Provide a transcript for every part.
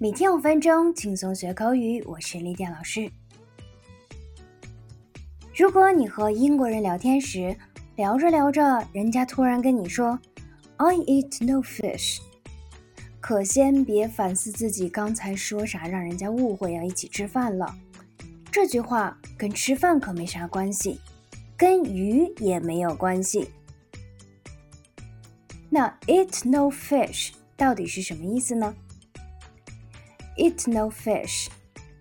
每天五分钟，轻松学口语。我是丽典老师。如果你和英国人聊天时，聊着聊着，人家突然跟你说 “I eat no fish”，可先别反思自己刚才说啥，让人家误会要一起吃饭了。这句话跟吃饭可没啥关系，跟鱼也没有关系。那 “eat no fish” 到底是什么意思呢？Eat no fish，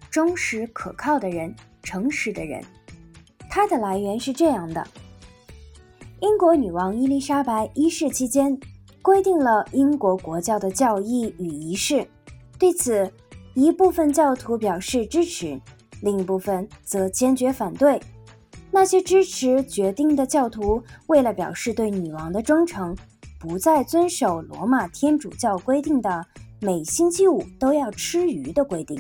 忠实可靠的人，诚实的人。它的来源是这样的：英国女王伊丽莎白一世期间规定了英国国教的教义与仪式，对此一部分教徒表示支持，另一部分则坚决反对。那些支持决定的教徒为了表示对女王的忠诚，不再遵守罗马天主教规定的。每星期五都要吃鱼的规定，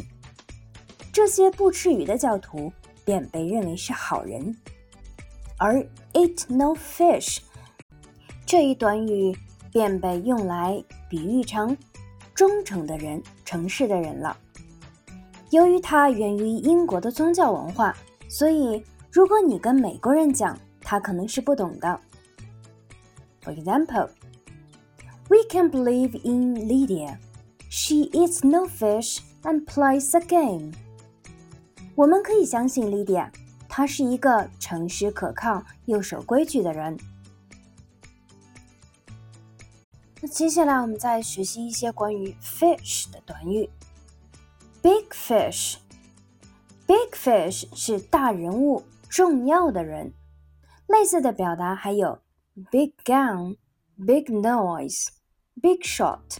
这些不吃鱼的教徒便被认为是好人。而 eat no fish 这一短语便被用来比喻成忠诚的人、诚实的人了。由于它源于英国的宗教文化，所以如果你跟美国人讲，他可能是不懂的。For example, we can believe in Lydia. She eats no fish and plays a game. 我们可以相信 Lydia，她是一个诚实可靠又守规矩的人。那接下来我们再学习一些关于 fish 的短语。Big fish，big fish 是大人物、重要的人。类似的表达还有 big gun、big noise、big shot。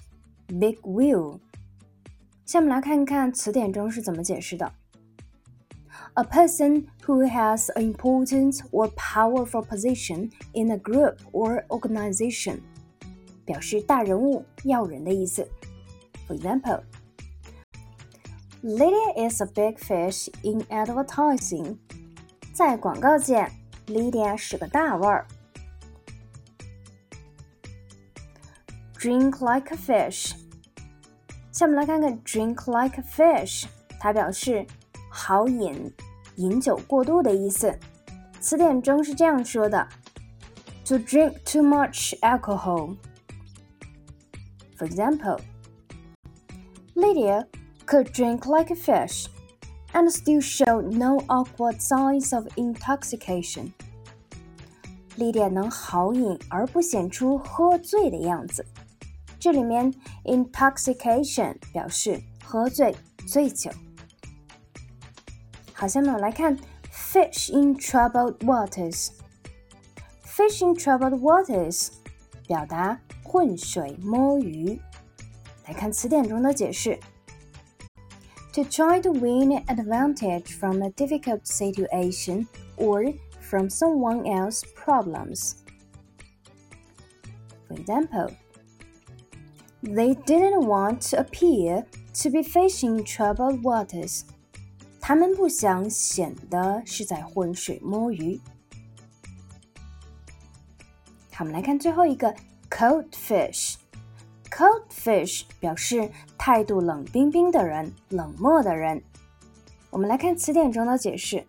Big wheel。下面来看看词典中是怎么解释的。A person who has an important or powerful position in a group or organization，表示大人物、要人的意思。For example, Lydia is a big fish in advertising。在广告界，Lydia 是个大腕儿。Drink like a fish。 下面来看看 drink like a fish，它表示好饮、饮酒过度的意思。词典中是这样说的：to drink too much alcohol。For example, Lydia could drink like a fish and still show no awkward signs of intoxication. Lydia 能好饮而不显出喝醉的样子。 这里面 intoxication 表示喝醉、醉酒。好，下面我来看 fish in troubled waters。fish in troubled waters 表达浑水摸鱼。来看词典中的解释：to try to win an advantage from a difficult situation or from someone else's problems. For example. They didn't want to appear to be fishing troubled waters. 他们不想显得是在浑水摸鱼。好，我们来看最后一个 cold fish。cold fish 表示态度冷冰冰的人，冷漠的人。我们来看词典中的解释：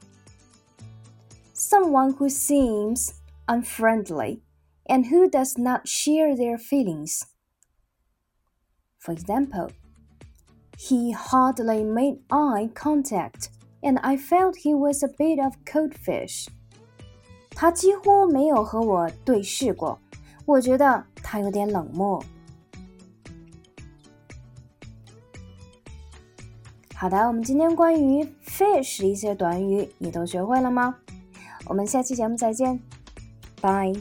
someone who seems unfriendly and who does not share their feelings。 for example, he hardly made eye contact, and I felt he was a bit of cold fish. 他几乎没有和我对视过，我觉得他有点冷漠。好的，我们今天关于 fish 的一些短语，你都学会了吗？我们下期节目再见，拜。